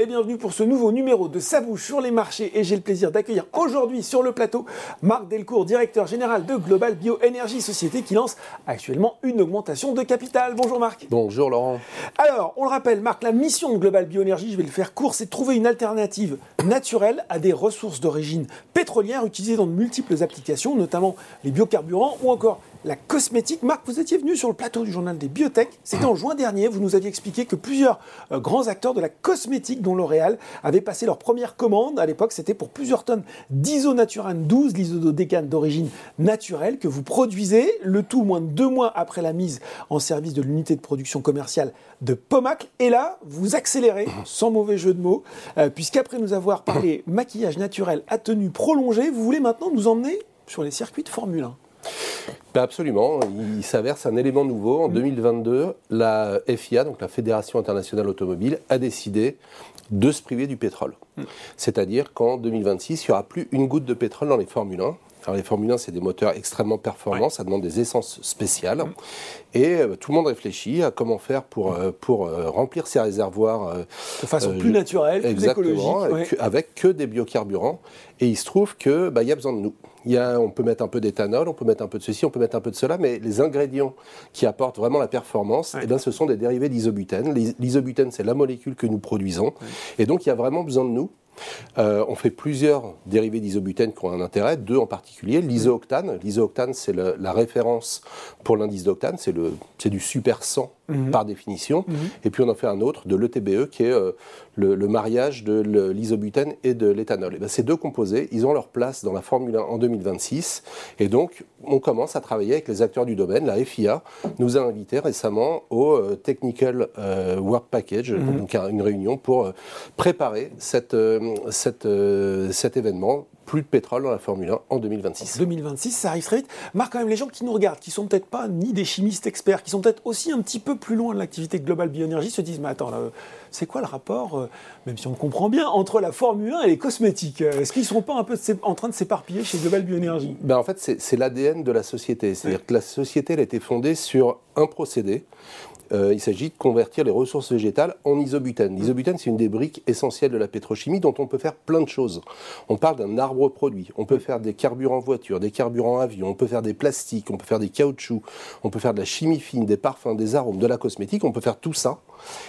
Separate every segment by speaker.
Speaker 1: Et bienvenue pour ce nouveau numéro de Sabouche sur les marchés et j'ai le plaisir d'accueillir aujourd'hui sur le plateau Marc Delcourt, directeur général de Global Bioénergie, société qui lance actuellement une augmentation de capital. Bonjour Marc.
Speaker 2: Bonjour Laurent.
Speaker 1: Alors, on le rappelle, Marc, la mission de Global Bioénergie, je vais le faire court, c'est de trouver une alternative naturelle à des ressources d'origine pétrolière utilisées dans de multiples applications, notamment les biocarburants ou encore la cosmétique. Marc, vous étiez venu sur le plateau du journal des biotech. C'était en juin dernier. Vous nous aviez expliqué que plusieurs euh, grands acteurs de la cosmétique, dont L'Oréal, avaient passé leur première commande. À l'époque, c'était pour plusieurs tonnes d'isonaturan 12, l'isododécane d'origine naturelle, que vous produisez, le tout moins de deux mois après la mise en service de l'unité de production commerciale de Pomac. Et là, vous accélérez, sans mauvais jeu de mots, euh, puisqu'après nous avoir parlé maquillage naturel à tenue prolongée, vous voulez maintenant nous emmener sur les circuits de Formule 1.
Speaker 2: Ben, absolument. Il s'avère c'est un élément nouveau. En 2022, mm. la FIA, donc la Fédération internationale automobile, a décidé de se priver du pétrole. Mm. C'est-à-dire qu'en 2026, il n'y aura plus une goutte de pétrole dans les Formule 1. Alors les Formule 1, c'est des moteurs extrêmement performants, ça demande des essences spéciales. Mm. Et euh, tout le monde réfléchit à comment faire pour, euh, pour euh, remplir ces réservoirs.
Speaker 1: de façon plus naturelle, plus écologique.
Speaker 2: Avec, avec que des biocarburants. Et il se trouve qu'il bah, y a besoin de nous. Il y a, on peut mettre un peu d'éthanol, on peut mettre un peu de ceci, on peut mettre un peu de cela, mais les ingrédients qui apportent vraiment la performance, eh ben, ce sont des dérivés d'isobutène. L'isobutène, c'est la molécule que nous produisons. Et donc, il y a vraiment besoin de nous euh, on fait plusieurs dérivés d'isobutène qui ont un intérêt, deux en particulier. L'isooctane, l'isooctane c'est la référence pour l'indice d'octane, c'est du super 100 mhm. par définition. Mhm. Et puis on en fait un autre de l'ETBE qui est euh, le, mariage de l'isobutène et de l'éthanol. Ben, ces deux composés, ils ont leur place dans la Formule 1 en 2026. Et donc on commence à travailler avec les acteurs du domaine. La FIA nous a invités récemment au euh, Technical Work Package, mhm. donc une réunion pour préparer cette euh, cet événement plus de pétrole dans la Formule 1 en 2026.
Speaker 1: 2026, ça arrive très vite. Marc, quand même, les gens qui nous regardent, qui sont peut-être pas ni des chimistes experts, qui sont peut-être aussi un petit peu plus loin de l'activité globale bioénergie, se disent, mais attends, c'est quoi le rapport, euh, même si on comprend bien, entre la Formule 1 et les cosmétiques Est-ce qu'ils ne sont pas un peu en train de s'éparpiller chez Global Bioénergie?
Speaker 2: Ben En fait, c'est l'ADN de la société. C'est-à-dire que la société, elle a été fondée sur un procédé euh, il s'agit de convertir les ressources végétales en isobutène. L'isobutène, c'est une des briques essentielles de la pétrochimie dont on peut faire plein de choses. On parle d'un arbre produit. On peut faire des carburants voitures, des carburants avions, on peut faire des plastiques, on peut faire des caoutchoucs, on peut faire de la chimie fine, des parfums, des arômes, de la cosmétique. On peut faire tout ça.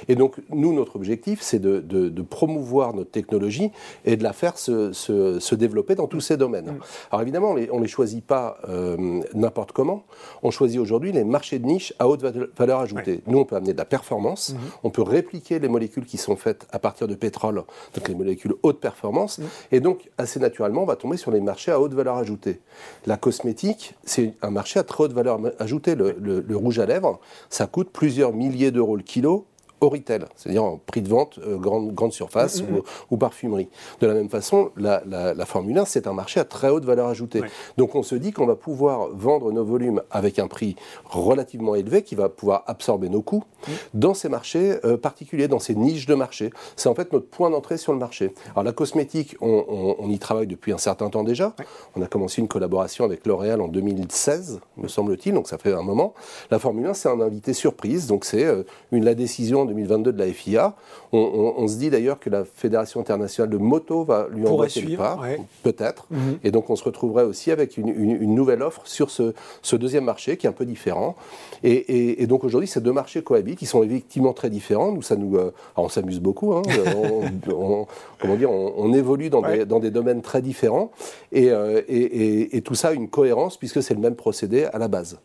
Speaker 2: Et donc, nous, notre objectif, c'est de, promouvoir notre technologie et de la faire se, développer dans tous ces domaines. Mm. Alors évidemment, on ne les choisit pas euh, n'importe comment. On choisit aujourd'hui les marchés de niche à haute valeur ajoutée. Nous, on peut amener de la performance, mhm. on peut répliquer les molécules qui sont faites à partir de pétrole, donc les molécules haute performance, mhm. et donc assez naturellement, on va tomber sur les marchés à haute valeur ajoutée. La cosmétique, c'est un marché à très haute valeur ajoutée. le rouge à lèvres, ça coûte plusieurs milliers d'euros le kilo au retail, c'est-à-dire en prix de vente, euh, grande, grande surface mm-hmm. ou, parfumerie. De la même façon, la, la, Formule 1, c'est un marché à très haute valeur ajoutée. Donc on se dit qu'on va pouvoir vendre nos volumes avec un prix relativement élevé qui va pouvoir absorber nos coûts mm. dans ces marchés euh, particuliers, dans ces niches de marché. C'est en fait notre point d'entrée sur le marché. Alors la cosmétique, on, on, y travaille depuis un certain temps déjà. On a commencé une collaboration avec L'Oréal en 2016, me semble-t-il, donc ça fait un moment. La Formule 1, c'est un invité surprise, donc c'est euh, une la décision 2022 de la FIA. On, se dit d'ailleurs que la Fédération internationale de moto va lui envoyer le pas, peut-être. Mhm. Et donc on se retrouverait aussi avec une, nouvelle offre sur ce, deuxième marché qui est un peu différent. Et, donc aujourd'hui, ces deux marchés cohabitent, ils sont effectivement très différents. Nous, ça nous, euh, on s'amuse beaucoup. Hein. on, comment dire, on, évolue dans, des, dans, des, domaines très différents. Euh, et, tout ça a une cohérence puisque c'est le même procédé à la base.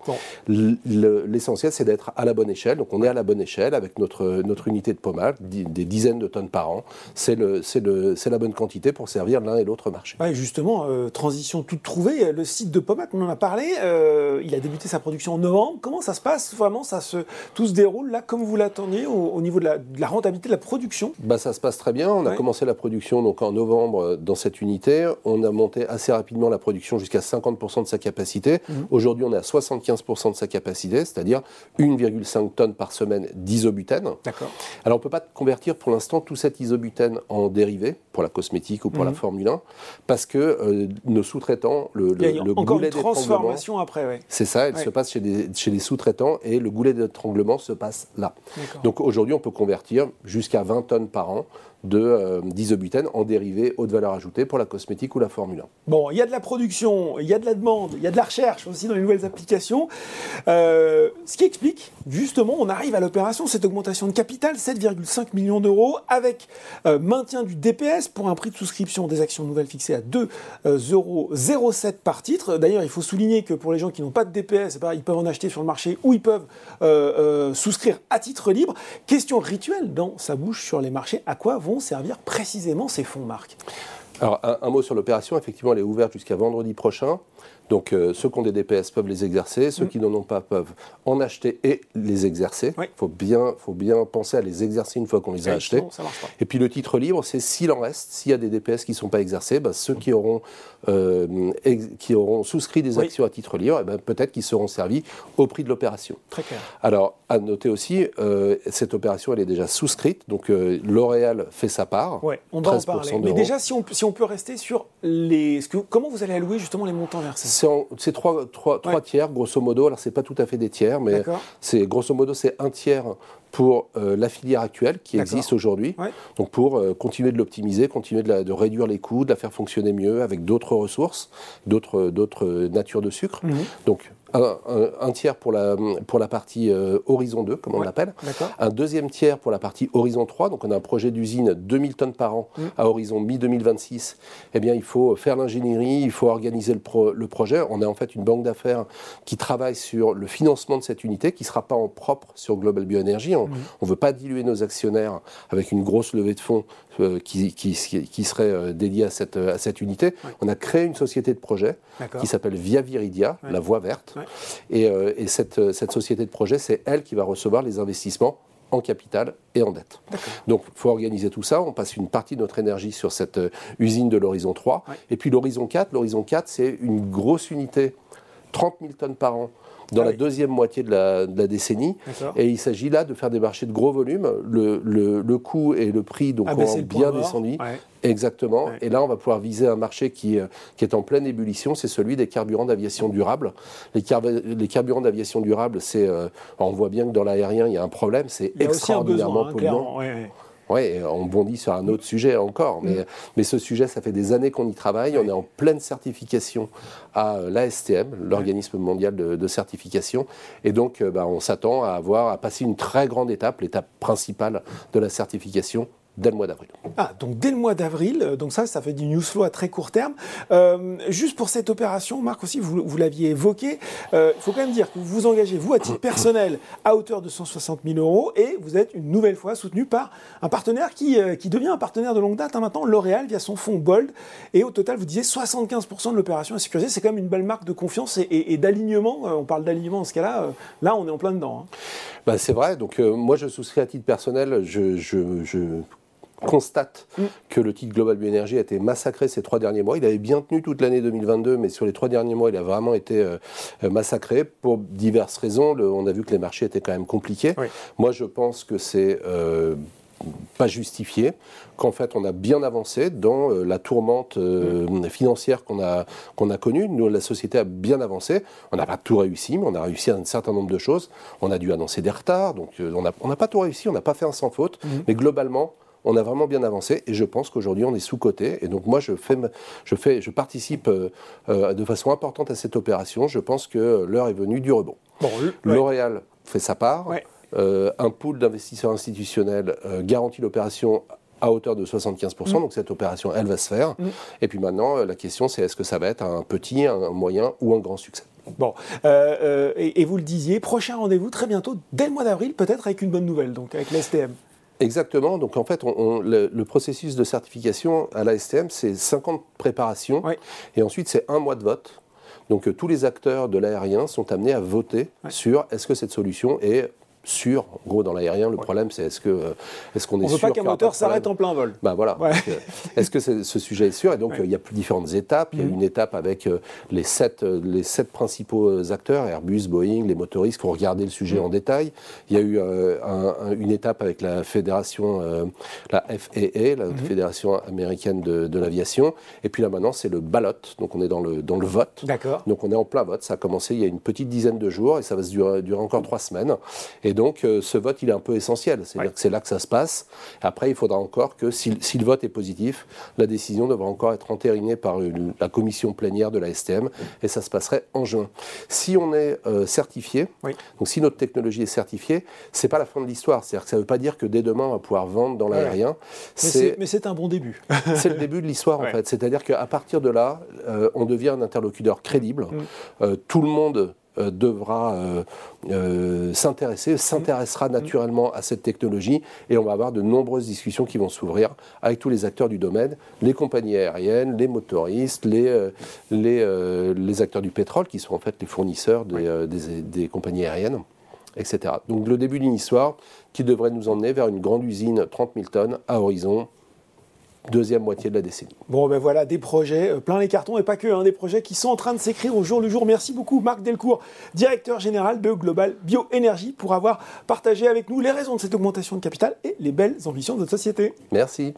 Speaker 2: L'essentiel, c'est d'être à la bonne échelle. Donc on est à la bonne échelle avec notre notre unité de pommade, des dizaines de tonnes par an. C'est la bonne quantité pour servir l'un et l'autre marché.
Speaker 1: justement, euh, transition toute trouvée, le site de Pomac, on en a parlé, euh, il a débuté sa production en novembre. Comment ça se passe? Vraiment, ça se, tout se déroule là comme vous l'attendiez au, niveau de la, rentabilité de la production?
Speaker 2: Bah, Ça se passe très bien. On a commencé la production donc, en novembre euh, dans cette unité. On a monté assez rapidement la production jusqu'à 50% de sa capacité. Mhm. Aujourd'hui, on est à 75% de sa capacité, c'est-à-dire 1,5 tonnes par semaine d'isobutène.
Speaker 1: D'accord.
Speaker 2: Alors on ne peut pas convertir pour l'instant tout cet isobutène en dérivé pour la cosmétique ou pour la mhm. Formule 1 parce que euh, nos sous-traitants, le,
Speaker 1: le, le encore une transformation après, oui.
Speaker 2: C'est ça, elle se passe chez, chez les sous-traitants et le goulet d'étranglement se passe là. Donc aujourd'hui on peut convertir jusqu'à 20 tonnes par an de d'isobutène en dérivé haute valeur ajoutée pour la cosmétique ou la Formule 1.
Speaker 1: Bon, il y a de la production, il y a de la demande, il y a de la recherche aussi dans les nouvelles applications. ce qui explique, justement, on arrive à l'opération, cette augmentation de capital, 7,5 millions d'euros, avec maintien du DPS pour un prix de souscription des actions nouvelles fixé à 2,07 euros par titre. D'ailleurs, il faut souligner que pour les gens qui n'ont pas de DPS, ils peuvent en acheter sur le marché ou ils peuvent euh, euh, souscrire à titre libre. Question rituelle dans sa bouche sur les marchés. À quoi vont servir précisément ces fonds, Marc?
Speaker 2: Alors, un, mot sur l'opération. Effectivement, elle est ouverte jusqu'à vendredi prochain. Donc euh, ceux qui ont des DPS peuvent les exercer, ceux mm. qui n'en ont pas peuvent en acheter et les exercer. Il faut, bien, faut bien penser à les exercer une fois qu'on les a achetés. Et puis le titre libre, c'est s'il en reste, s'il y a des DPS qui ne sont pas exercés, bah, ceux qui auront, euh, qui auront souscrit des actions à titre libre, eh ben, peut-être qu'ils seront servis au prix de l'opération.
Speaker 1: Très clair.
Speaker 2: Alors, à noter aussi, euh, cette opération, elle est déjà souscrite, donc L'Oréal fait sa part.
Speaker 1: Oui, on va en parler. Mais déjà, si on, si on peut rester sur les... Que, comment vous allez allouer justement les montants versés?
Speaker 2: C'est trois, trois, trois tiers, grosso modo. Alors, c'est pas tout à fait des tiers, mais c'est grosso modo, c'est un tiers pour euh, la filière actuelle qui existe aujourd'hui. Donc, pour euh, continuer de l'optimiser, continuer de, de, réduire les coûts, de la faire fonctionner mieux avec d'autres ressources, d'autres natures de sucre. Mhm. Donc, un, tiers pour la, pour la partie euh, Horizon 2, comme on l'appelle. Un deuxième tiers pour la partie Horizon 3. Donc on a un projet d'usine 2000 tonnes par an mm. à horizon mi-2026. Eh bien, il faut faire l'ingénierie, il faut organiser le, le, projet. On a en fait une banque d'affaires qui travaille sur le financement de cette unité, qui ne sera pas en propre sur Global Bioenergy. On ne mm. veut pas diluer nos actionnaires avec une grosse levée de fonds euh, qui, qui, qui, serait euh, dédiée à cette, à cette unité. On a créé une société de projet qui s'appelle Via Viridia, la voie verte. Et, euh, cette, cette, société de projet, c'est elle qui va recevoir les investissements en capital et en dette. Donc il faut organiser tout ça. On passe une partie de notre énergie sur cette euh, usine de l'horizon 3. Et puis l'horizon 4, l'horizon 4, c'est une grosse unité, 30 000 tonnes par an dans ah la deuxième moitié de la, décennie. Et il s'agit là de faire des marchés de gros volumes. Le, le, coût et le prix donc, ah, ont bien descendu. Exactement. Et là, on va pouvoir viser un marché qui, euh, qui est en pleine ébullition, c'est celui des carburants d'aviation durable. Les, les carburants d'aviation durable, c'est, euh, on voit bien que dans l'aérien, il y a un problème, c'est extraordinairement hein, polluant. Oui, on bondit sur un autre sujet encore, mais, mm. mais ce sujet, ça fait des années qu'on y travaille. On est en pleine certification à l'ASTM, l'organisme mondial de, certification, et donc euh, bah, on s'attend à avoir à passer une très grande étape, l'étape principale de la certification, dès le mois d'avril.
Speaker 1: Ah, donc dès le mois d'avril, euh, donc ça, ça fait du news flow à très court terme. Euh, juste pour cette opération, Marc aussi, vous, vous l'aviez évoqué, euh, il faut quand même dire que vous vous engagez, vous, à titre personnel, à hauteur de 160 000 euros, et vous êtes une nouvelle fois soutenu par un partenaire qui, qui devient un partenaire de longue date, hein, maintenant, L'Oréal, via son fonds Bold, et au total, vous disiez 75% de l'opération est sécurisée, c'est quand même une belle marque de confiance et, d'alignement, on parle d'alignement dans ce cas-là, là, on est en plein dedans. Hein.
Speaker 2: Bah, c'est vrai, donc moi je souscris à titre personnel, je, je, je constate mm. que le titre Global Bioénergie a été massacré ces trois derniers mois. Il avait bien tenu toute l'année 2022, mais sur les trois derniers mois, il a vraiment été euh, euh, massacré pour diverses raisons. on a vu que les marchés étaient quand même compliqués. Moi, je pense que c'est euh, pas justifié, qu'en fait on a bien avancé dans la tourmente mm. financière qu'on a, qu'on a connue. Nous, la société a bien avancé. On n'a pas tout réussi, mais on a réussi un certain nombre de choses. On a dû annoncer des retards, donc on n'a on pas tout réussi, on n'a pas fait un sans faute, mm. mais globalement, on a vraiment bien avancé et je pense qu'aujourd'hui on est sous-coté. Et donc moi je, fais, je, fais, je participe euh, euh, de façon importante à cette opération. Je pense que l'heure est venue du rebond. L'Oréal fait sa part. Euh, un pool d'investisseurs institutionnels garantit l'opération à hauteur de 75%. Mm. Donc cette opération, elle va se faire. Mm. Et puis maintenant, la question, c'est est-ce que ça va être un petit, un moyen ou un grand succès?
Speaker 1: Bon, et, vous le disiez, prochain rendez-vous très bientôt, dès le mois d'avril, peut-être avec une bonne nouvelle, donc avec l'STM.
Speaker 2: Exactement. Donc en fait, le, processus de certification à la STM, c'est 50 préparations et ensuite c'est un mois de vote. Donc euh, tous les acteurs de l'aérien sont amenés à voter sur est-ce que cette solution est sûr. En gros, dans l'aérien, le problème, c'est est-ce que euh, est-ce qu'on est, sûr
Speaker 1: On ne veut pas qu'un moteur s'arrête en plein vol.
Speaker 2: Ben voilà. Est-ce que ce sujet est sûr Et donc, il y a différentes étapes. Il y a mm. une étape avec euh, les sept euh, les sept principaux acteurs Airbus, Boeing, les motoristes qui ont regardé le sujet mm. en détail. Il y a eu une étape avec la fédération, la FAA, la mm-hmm. Fédération américaine de, l'aviation. Et puis là maintenant, c'est le ballot. Donc on est dans le dans le vote.
Speaker 1: D'accord.
Speaker 2: Donc on est en plein vote. Ça a commencé il y a une petite dizaine de jours et ça va se durer, durer encore trois semaines. Et Et donc, euh, ce vote, il est un peu essentiel. C'est-à-dire que c'est là que ça se passe. Après, il faudra encore que, si, le vote est positif, la décision devra encore être entérinée par la commission plénière de la STM, et ça se passerait en juin. Si on est euh, certifié, donc si notre technologie est certifiée, c'est pas la fin de l'histoire. C'est-à-dire que ça ne veut pas dire que dès demain, on va pouvoir vendre dans l'aérien.
Speaker 1: Mais c'est un bon début.
Speaker 2: c'est le début de l'histoire, en fait. C'est-à-dire qu'à partir de là, euh, on devient un interlocuteur crédible. Mm. tout le monde euh, devra euh, euh, s'intéresser, s'intéressera naturellement à cette technologie et on va avoir de nombreuses discussions qui vont s'ouvrir avec tous les acteurs du domaine, les compagnies aériennes, les motoristes, les, les, les acteurs du pétrole qui sont en fait les fournisseurs des, des, des compagnies aériennes, etc. Donc le début d'une histoire qui devrait nous emmener vers une grande usine 30 000 tonnes à horizon deuxième moitié de la décennie.
Speaker 1: Bon, ben voilà, des projets euh, plein les cartons et pas que, hein, des projets qui sont en train de s'écrire au jour le jour. Merci beaucoup Marc Delcourt, directeur général de Global Bioénergie, pour avoir partagé avec nous les raisons de cette augmentation de capital et les belles ambitions de notre société.
Speaker 2: Merci.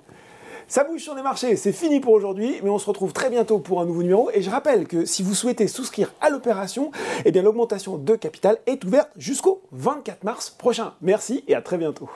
Speaker 1: Ça bouge sur les marchés, c'est fini pour aujourd'hui, mais on se retrouve très bientôt pour un nouveau numéro. Et je rappelle que si vous souhaitez souscrire à l'opération, eh bien l'augmentation de capital est ouverte jusqu'au 24 mars prochain. Merci et à très bientôt.